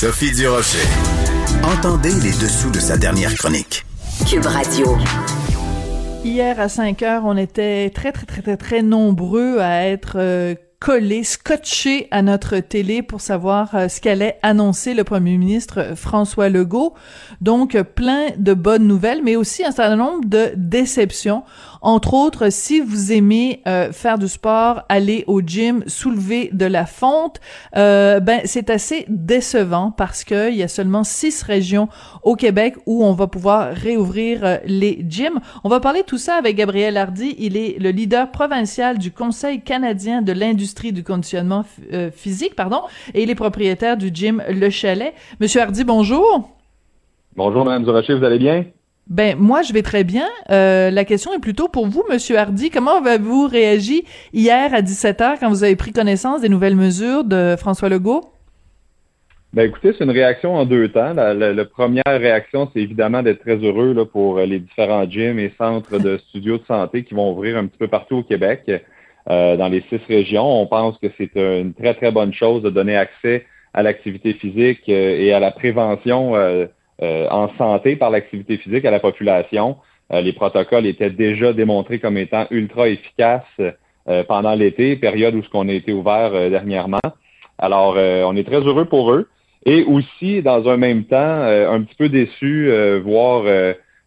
Sophie Durocher. Entendez les dessous de sa dernière chronique. Cube Radio. Hier à 5 heures, on était très, très, très, très, très nombreux à être euh, collés, scotchés à notre télé pour savoir euh, ce qu'allait annoncer le premier ministre euh, François Legault. Donc, plein de bonnes nouvelles, mais aussi un certain nombre de déceptions. Entre autres, si vous aimez euh, faire du sport, aller au gym, soulever de la fonte, euh, ben c'est assez décevant parce que il y a seulement six régions au Québec où on va pouvoir réouvrir euh, les gyms. On va parler tout ça avec Gabriel Hardy. Il est le leader provincial du Conseil canadien de l'industrie du conditionnement physique, pardon, et il est propriétaire du gym Le Chalet. Monsieur Hardy, bonjour. Bonjour, Madame Zuracher, vous allez bien? Ben moi je vais très bien. Euh, la question est plutôt pour vous, Monsieur Hardy. Comment avez-vous réagi hier à 17h quand vous avez pris connaissance des nouvelles mesures de François Legault? Ben écoutez, c'est une réaction en deux temps. La, première réaction, c'est évidemment d'être très heureux là, pour les différents gyms et centres de studios de santé qui vont ouvrir un petit peu partout au Québec, euh, dans les six régions. On pense que c'est une très très bonne chose de donner accès à l'activité physique euh, et à la prévention. Euh, euh, en santé par l'activité physique à la population. Euh, les protocoles étaient déjà démontrés comme étant ultra efficaces euh, pendant l'été, période où ce qu'on a été ouvert dernièrement. Alors, on est très heureux pour eux. Et aussi, dans un même temps, un petit peu déçu, voire,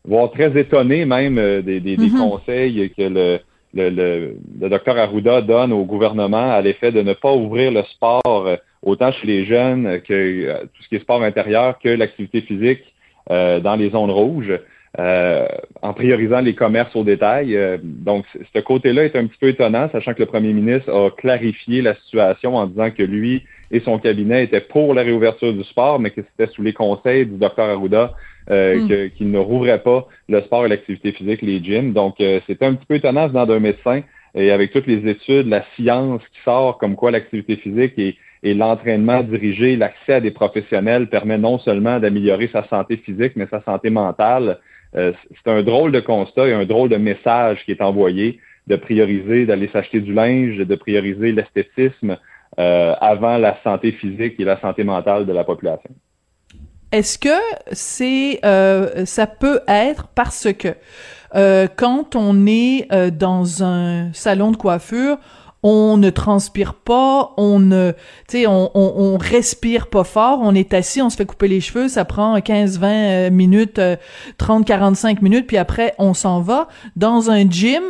voire très étonné même des, des, des, mm-hmm. conseils que le, le, le, le, docteur Arruda donne au gouvernement à l'effet de ne pas ouvrir le sport autant chez les jeunes que euh, tout ce qui est sport intérieur que l'activité physique euh, dans les zones rouges, euh, en priorisant les commerces au détail. donc, ce côté-là est un petit peu étonnant, sachant que le premier ministre a clarifié la situation en disant que lui et son cabinet étaient pour la réouverture du sport, mais que c'était sous les conseils du docteur Arruda euh, mm. qu'il ne rouvrait pas le sport et l'activité physique, les gyms. Donc, c'était un petit peu étonnant venant d'un médecin et avec toutes les études, la science qui sort comme quoi l'activité physique est et l'entraînement dirigé, l'accès à des professionnels permet non seulement d'améliorer sa santé physique, mais sa santé mentale. Euh, c'est un drôle de constat et un drôle de message qui est envoyé de prioriser, d'aller s'acheter du linge, de prioriser l'esthétisme euh, avant la santé physique et la santé mentale de la population. Est-ce que c'est euh, ça peut être parce que euh, quand on est euh, dans un salon de coiffure, on ne transpire pas, on ne, tu sais, on, on, on, respire pas fort, on est assis, on se fait couper les cheveux, ça prend 15, 20 euh, minutes, 30, euh, 45 minutes, puis après on s'en va. Dans un gym,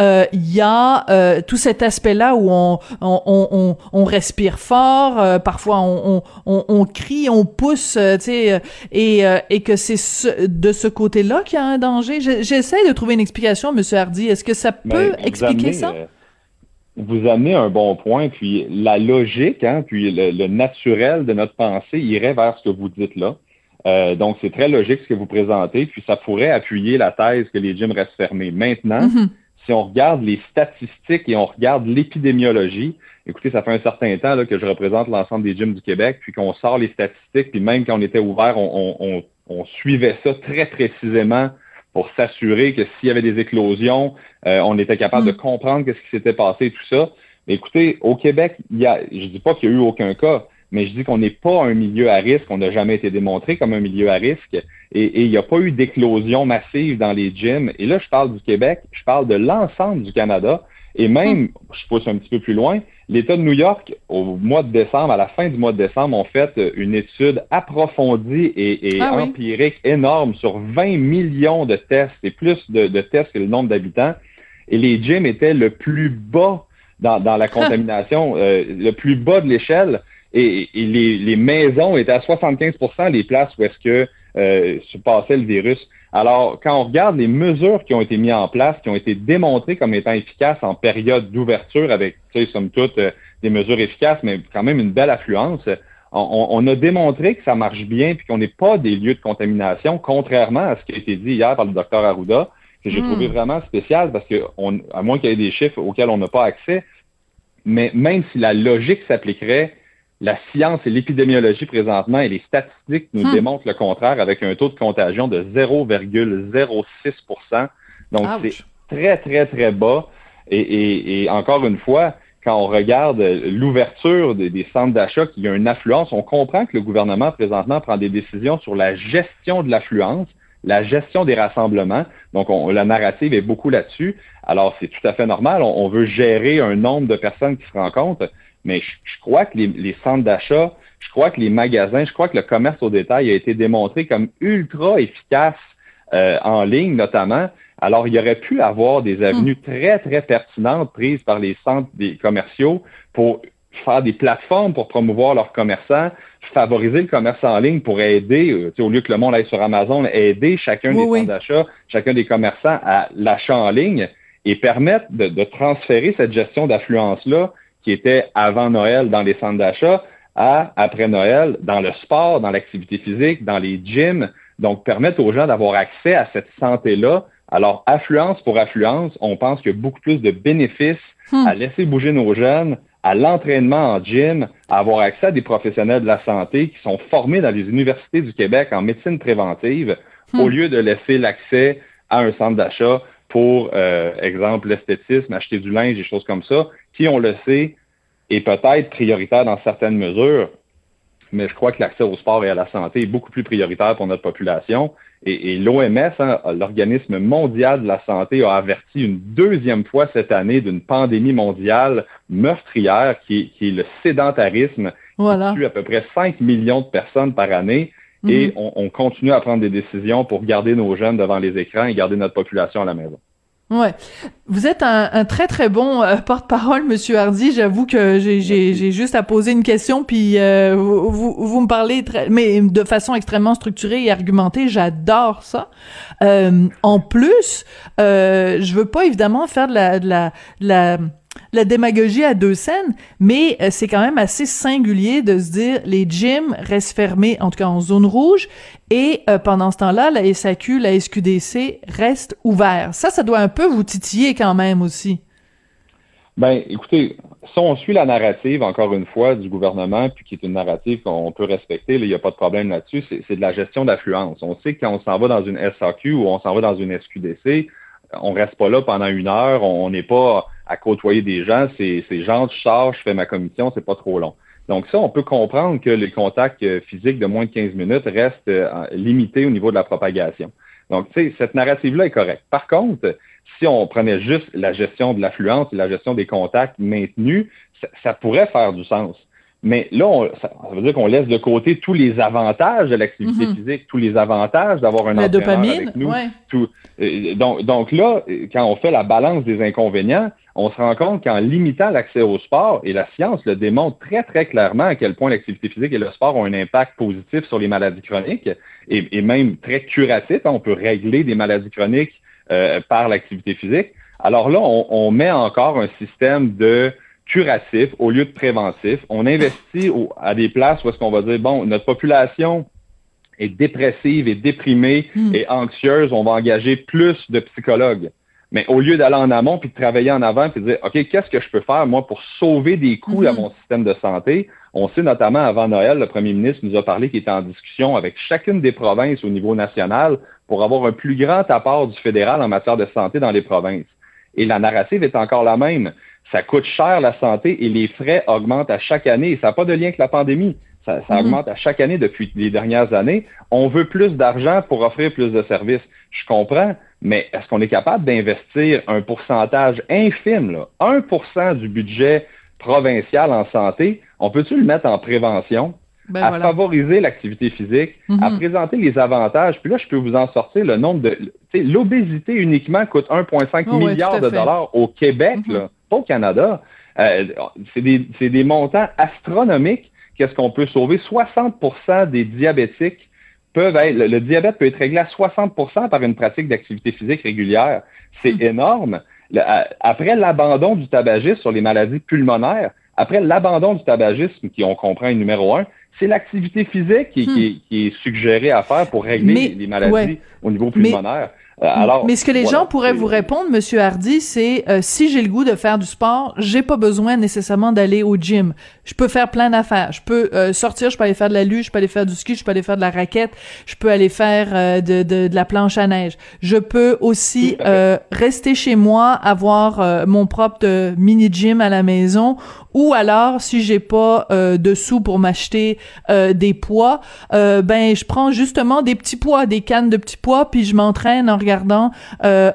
euh, il y a tout cet aspect-là où on, on, on, respire fort, parfois on, on, crie, on pousse, tu sais, et, et que c'est de ce côté-là qu'il y a un danger. J'essaie de trouver une explication, Monsieur Hardy. Est-ce que ça ben, peut expliquer ça? Vous amenez un bon point, puis la logique, hein, puis le, naturel de notre pensée irait vers ce que vous dites là. Euh, donc, c'est très logique ce que vous présentez, puis ça pourrait appuyer la thèse que les gyms restent fermés. Maintenant, mm-hmm. si on regarde les statistiques et on regarde l'épidémiologie, écoutez, ça fait un certain temps là, que je représente l'ensemble des gyms du Québec, puis qu'on sort les statistiques, puis même quand on était ouvert, on, on, on suivait ça très précisément pour s'assurer que s'il y avait des éclosions, euh, on était capable de mm. comprendre ce qui s'était passé et tout ça. Mais écoutez, au Québec, il y a, je dis pas qu'il y a eu aucun cas, mais je dis qu'on n'est pas un milieu à risque, on n'a jamais été démontré comme un milieu à risque, et, il n'y a pas eu d'éclosion massive dans les gyms. Et là, je parle du Québec, je parle de l'ensemble du Canada, et même, mm. je pousse un petit peu plus loin, l'État de New York, au mois de décembre, à la fin du mois de décembre, ont fait une étude approfondie et, ah empirique énorme sur 20 millions de tests et plus de, tests que le nombre d'habitants. Et les gyms étaient le plus bas dans, la contamination, euh, le plus bas de l'échelle. Et, les, maisons étaient à 75% des places où est-ce que euh, se passait le virus. Alors, quand on regarde les mesures qui ont été mises en place, qui ont été démontrées comme étant efficaces en période d'ouverture, avec, tu sais, somme toute, euh, des mesures efficaces, mais quand même une belle affluence, on, a démontré que ça marche bien puis qu'on n'est pas des lieux de contamination, contrairement à ce qui a été dit hier par le docteur Arruda, que j'ai hmm. trouvé vraiment spécial parce que, à moins qu'il y ait des chiffres auxquels on n'a pas accès, mais même si la logique s'appliquerait, la science et l'épidémiologie présentement et les statistiques nous hmm. démontrent le contraire avec un taux de contagion de 0,06% Donc, c'est très, très, très bas. Et, et, encore une fois, quand on regarde l'ouverture des, centres d'achat, qu'il y a une affluence, on comprend que le gouvernement présentement prend des décisions sur la gestion de l'affluence, la gestion des rassemblements. Donc, on, la narrative est beaucoup là-dessus. Alors, c'est tout à fait normal. On, veut gérer un nombre de personnes qui se rencontrent, mais je, crois que les, centres d'achat, je crois que les magasins, je crois que le commerce au détail a été démontré comme ultra efficace euh, en ligne notamment. Alors, il y aurait pu avoir des avenues hmm. très, très pertinentes prises par les centres des commerciaux pour faire des plateformes pour promouvoir leurs commerçants, favoriser le commerce en ligne pour aider, euh, au lieu que le monde aille sur Amazon, aider chacun des centres d'achat, chacun des commerçants à l'achat en ligne et permettre de, de transférer cette gestion d'affluence-là qui était avant Noël dans les centres d'achat à après Noël dans le sport, dans l'activité physique, dans les gyms. Donc, permettre aux gens d'avoir accès à cette santé-là alors, affluence pour affluence, on pense qu'il y a beaucoup plus de bénéfices hmm. à laisser bouger nos jeunes, à l'entraînement en gym, à avoir accès à des professionnels de la santé qui sont formés dans les universités du Québec en médecine préventive, hmm. au lieu de laisser l'accès à un centre d'achat pour, euh, exemple, l'esthétisme, acheter du linge, des choses comme ça, qui, on le sait, est peut-être prioritaire dans certaines mesures, mais je crois que l'accès au sport et à la santé est beaucoup plus prioritaire pour notre population. Et, l'OMS, hein, l'organisme mondial de la santé, a averti une deuxième fois cette année d'une pandémie mondiale meurtrière qui, est le sédentarisme, qui tue à peu près 5 millions de personnes par année. Et mhm. on, on continue à prendre des décisions pour garder nos jeunes devant les écrans et garder notre population à la maison. Ouais, vous êtes un, très très bon euh, porte-parole, Monsieur Hardy. J'avoue que j'ai juste à poser une question, puis euh, vous, vous, me parlez très, mais de façon extrêmement structurée et argumentée. J'adore ça. Euh, en plus, je veux pas évidemment faire de la, de la, de la la démagogie à deux scènes, mais euh, c'est quand même assez singulier de se dire les gyms restent fermés, en tout cas en zone rouge, et euh, pendant ce temps-là, la SAQ, la SQDC restent ouverts. Ça, ça doit un peu vous titiller quand même aussi. Ben, écoutez, si on suit la narrative, encore une fois, du gouvernement, puis qui est une narrative qu'on peut respecter, il n'y a pas de problème là-dessus, c'est de la gestion d'affluence. On sait que quand on s'en va dans une SAQ ou on s'en va dans une SQDC, on reste pas là pendant une heure, on n'est pas à côtoyer des gens, c'est gens, je sors, je fais ma commission, c'est pas trop long. Donc ça, on peut comprendre que les contacts euh, physiques de moins de 15 minutes restent euh, limités au niveau de la propagation. Donc, tu sais, cette narrative-là est correcte. Par contre, si on prenait juste la gestion de l'affluence et la gestion des contacts maintenus, ça, pourrait faire du sens. Mais là, ça, veut dire qu'on laisse de côté tous les avantages de l'activité mm-hmm. physique, tous les avantages d'avoir un la dopamine, avec nous. Euh, donc, donc là, quand on fait la balance des inconvénients, on se rend compte qu'en limitant l'accès au sport, et la science le démontre très, très clairement à quel point l'activité physique et le sport ont un impact positif sur les maladies chroniques et, même très curatif. Hein. on peut régler des maladies chroniques euh, par l'activité physique. Alors là, on, met encore un système de curatif au lieu de préventif. On investit à des places où est-ce qu'on va dire, bon, notre population est dépressive et déprimée hmm. et anxieuse, on va engager plus de psychologues. Mais au lieu d'aller en amont puis de travailler en avant puis de dire, OK, qu'est-ce que je peux faire, moi, pour sauver des coûts à mhm. mon système de santé? On sait notamment avant Noël, le premier ministre nous a parlé qu'il était en discussion avec chacune des provinces au niveau national pour avoir un plus grand apport du fédéral en matière de santé dans les provinces. Et la narrative est encore la même. Ça coûte cher la santé et les frais augmentent à chaque année. Et ça n'a pas de lien avec la pandémie. Ça, ça mhm. augmente à chaque année depuis les dernières années. On veut plus d'argent pour offrir plus de services. Je comprends, mais est-ce qu'on est capable d'investir un pourcentage infime, là, 1 du budget provincial en santé? On peut-tu le mettre en prévention? Ben à favoriser l'activité physique, à mhm. présenter les avantages. Puis là, je peux vous en sortir le nombre de... L'obésité uniquement coûte 1,5 milliard de dollars au Québec, mhm. là, pas au Canada. Euh, c'est des, des montants astronomiques. Qu'est-ce qu'on peut sauver? 60% des diabétiques le, diabète peut être réglé à 60% par une pratique d'activité physique régulière. C'est hmm. énorme. après l'abandon du tabagisme sur les maladies pulmonaires, après l'abandon du tabagisme, qui on comprend numéro un, c'est l'activité physique qui, hmm. est suggérée à faire pour régler les maladies au niveau pulmonaire. Alors, mais ce que les gens pourraient vous répondre, Monsieur Hardy, c'est euh, si j'ai le goût de faire du sport, j'ai pas besoin nécessairement d'aller au gym. Je peux faire plein d'affaires. Je peux euh, sortir, je peux aller faire de la luge, je peux aller faire du ski, je peux aller faire de la raquette, je peux aller faire de, de, de, la planche à neige. Je peux aussi rester chez moi, avoir mon propre mini gym à la maison ou alors si j'ai pas euh, de sous pour m'acheter euh, des poids, euh, ben je prends justement des petits poids, des cannes de petits poids, puis je m'entraîne en regardant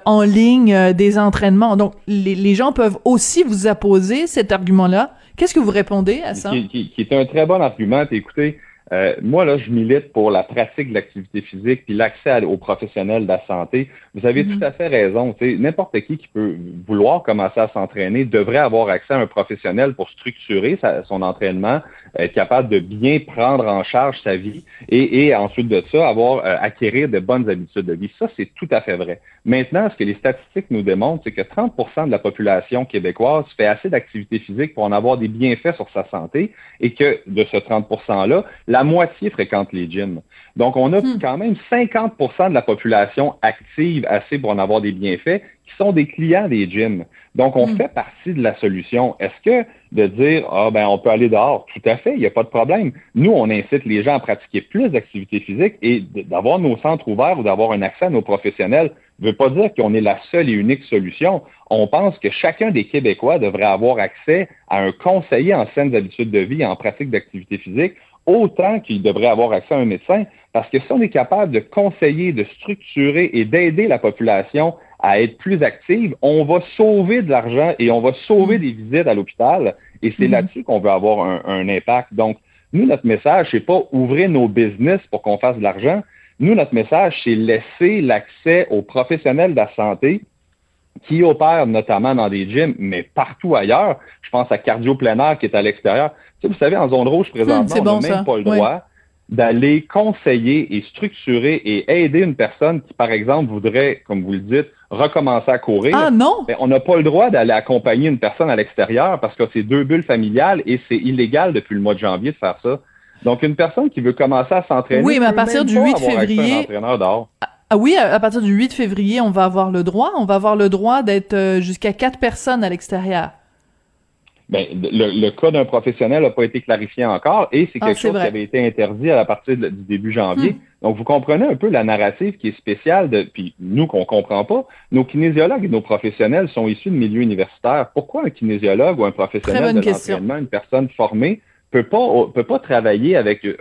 en ligne des entraînements. Donc les, les, gens peuvent aussi vous apposer cet argument-là. Qu'est-ce que vous répondez à ça? qui, qui, qui, est un très bon argument. Écoutez, euh, moi, là, je milite pour la pratique de l'activité physique puis l'accès aux professionnels de la santé. Vous avez mm-hmm. tout à fait raison. N'importe qui qui peut vouloir commencer à s'entraîner devrait avoir accès à un professionnel pour structurer son entraînement, être capable de bien prendre en charge sa vie et, et ensuite de ça, avoir euh, acquérir de bonnes habitudes de vie. Ça, c'est tout à fait vrai. Maintenant, ce que les statistiques nous démontrent, c'est que 30% de la population québécoise fait assez d'activité physique pour en avoir des bienfaits sur sa santé et que de ce 30 %-là, la moitié fréquente les gyms. Donc, on a hmm. quand même 50% de la population active assez pour en avoir des bienfaits qui sont des clients des gyms. Donc, on hmm. fait partie de la solution. Est-ce que de dire, ah ben, on peut aller dehors, tout à fait, il n'y a pas de problème. Nous, on incite les gens à pratiquer plus d'activités physiques et d'avoir nos centres ouverts ou d'avoir un accès à nos professionnels ne veut pas dire qu'on est la seule et unique solution. On pense que chacun des Québécois devrait avoir accès à un conseiller en saines habitudes de vie, en pratique d'activité physique, autant qu'il devrait avoir accès à un médecin, parce que si on est capable de conseiller, de structurer et d'aider la population à être plus active, on va sauver de l'argent et on va sauver des visites à l'hôpital. Et c'est mm-hmm. là-dessus qu'on veut avoir un, un, impact. Donc, nous, notre message, c'est pas ouvrir nos business pour qu'on fasse de l'argent. Nous, notre message, c'est laisser l'accès aux professionnels de la santé qui opèrent notamment dans des gyms, mais partout ailleurs. Je pense à Cardio Plein Air qui est à l'extérieur. Tu sais, vous savez, en zone rouge présentement, on n'a même pas le droit d'aller conseiller et structurer et aider une personne qui, par exemple, voudrait, comme vous le dites, recommencer à courir. Ah non! Mais on n'a pas le droit d'aller accompagner une personne à l'extérieur parce que c'est deux bulles familiales et c'est illégal depuis le mois de janvier de faire ça. Donc, une personne qui veut commencer à s'entraîner. Oui, mais à partir du 8 février. Ah oui, à, partir du 8 février, on va avoir le droit. On va avoir le droit d'être euh, jusqu'à quatre personnes à l'extérieur. Ben, le, cas d'un professionnel n'a pas été clarifié encore et c'est ah, quelque chose qui avait été interdit à la partir du début janvier. Hmm. Donc, vous comprenez un peu la narrative qui est spéciale, de, puis nous qu'on comprend pas, nos kinésiologues et nos professionnels sont issus de milieux universitaires. Pourquoi un kinésiologue ou un professionnel de l'entraînement, une personne formée, peut pas peut pas travailler avec euh,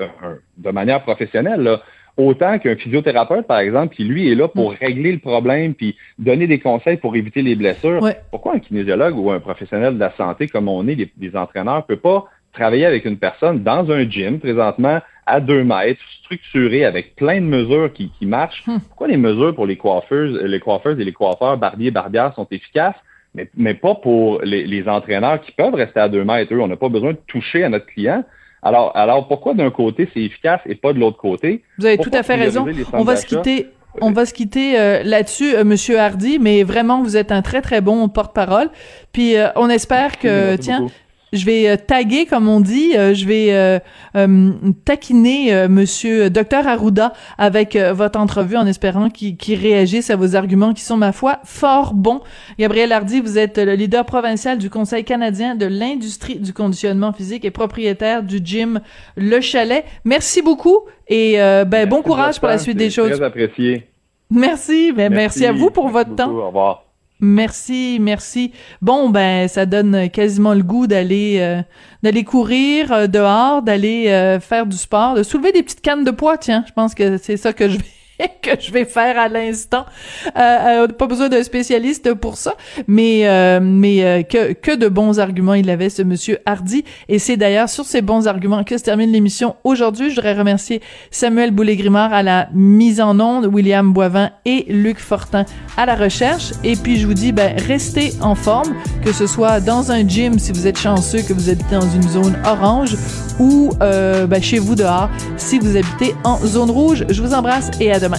de manière professionnelle là, autant qu'un physiothérapeute par exemple qui lui est là pour mm. régler le problème puis donner des conseils pour éviter les blessures. Pourquoi un kinésiologue ou un professionnel de la santé comme on est des, entraîneurs peut pas travailler avec une personne dans un gym présentement à deux mètres, structuré avec plein de mesures qui, qui marchent? Mm. Pourquoi les mesures pour les coiffeuses, les coiffeuses et les coiffeurs, barbiers, barbières sont efficaces? mais, mais pas pour les, les, entraîneurs qui peuvent rester à deux mètres? Eux, on n'a pas besoin de toucher à notre client. Alors, alors pourquoi d'un côté c'est efficace et pas de l'autre côté? Vous avez tout à fait raison. On va se quitter. On va se quitter euh, là-dessus, euh, Monsieur Hardy, mais vraiment vous êtes un très très bon porte-parole. Puis euh, on espère que, tiens, je vais euh, taguer, comme on dit, euh, je vais euh, taquiner Monsieur Docteur Arruda avec votre entrevue en espérant qu'il réagisse à vos arguments qui sont, ma foi, fort bons. Gabriel Hardy, vous êtes le leader provincial du Conseil canadien de l'industrie du conditionnement physique et propriétaire du gym Le Chalet. Merci beaucoup et ben, bon courage pour la suite des choses. Très apprécié. Merci, ben, merci, merci à vous pour votre temps. Au revoir. Merci, merci. Bon, ben, ça donne quasiment le goût d'aller euh, d'aller courir euh, dehors, d'aller euh, faire du sport, de soulever des petites cannes de poids. Tiens, je pense que c'est ça que je vais que je vais faire à l'instant. Euh, euh, pas besoin d'un spécialiste pour ça, mais euh, mais euh, que que de bons arguments il avait ce monsieur Hardy et c'est d'ailleurs sur ces bons arguments que se termine l'émission aujourd'hui. Je voudrais remercier Samuel Boulay-Grimard à la mise en onde, William Boivin et Luc Fortin à la recherche et puis je vous dis ben restez en forme que ce soit dans un gym si vous êtes chanceux que vous habitez dans une zone orange ou ben, chez vous dehors si vous habitez en zone rouge. Je vous embrasse et à demain.